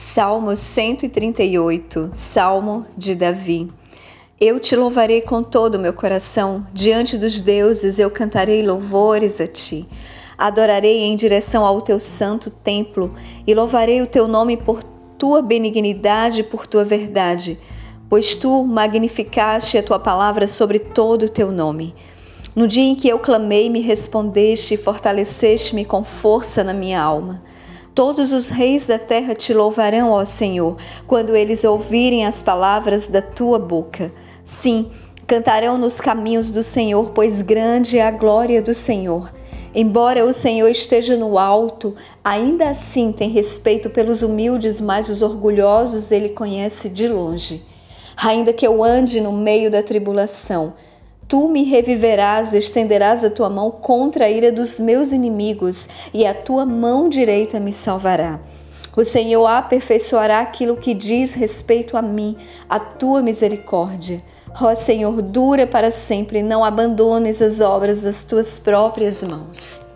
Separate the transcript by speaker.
Speaker 1: Salmo 138, Salmo de Davi. Eu te louvarei com todo o meu coração, diante dos deuses eu cantarei louvores a ti. Adorarei em direção ao teu santo templo e louvarei o teu nome por tua benignidade e por tua verdade, pois tu magnificaste a tua palavra sobre todo o teu nome. No dia em que eu clamei, me respondeste e fortaleceste-me com força na minha alma. Todos os reis da terra te louvarão, ó Senhor, quando eles ouvirem as palavras da tua boca. Sim, cantarão nos caminhos do Senhor, pois grande é a glória do Senhor. Embora o Senhor esteja no alto, ainda assim tem respeito pelos humildes, mas os orgulhosos ele conhece de longe. Ainda que eu ande no meio da tribulação, Tu me reviverás, estenderás a tua mão contra a ira dos meus inimigos, e a tua mão direita me salvará. O Senhor aperfeiçoará aquilo que diz respeito a mim, a tua misericórdia. Ó Senhor, dura para sempre, não abandones as obras das tuas próprias mãos.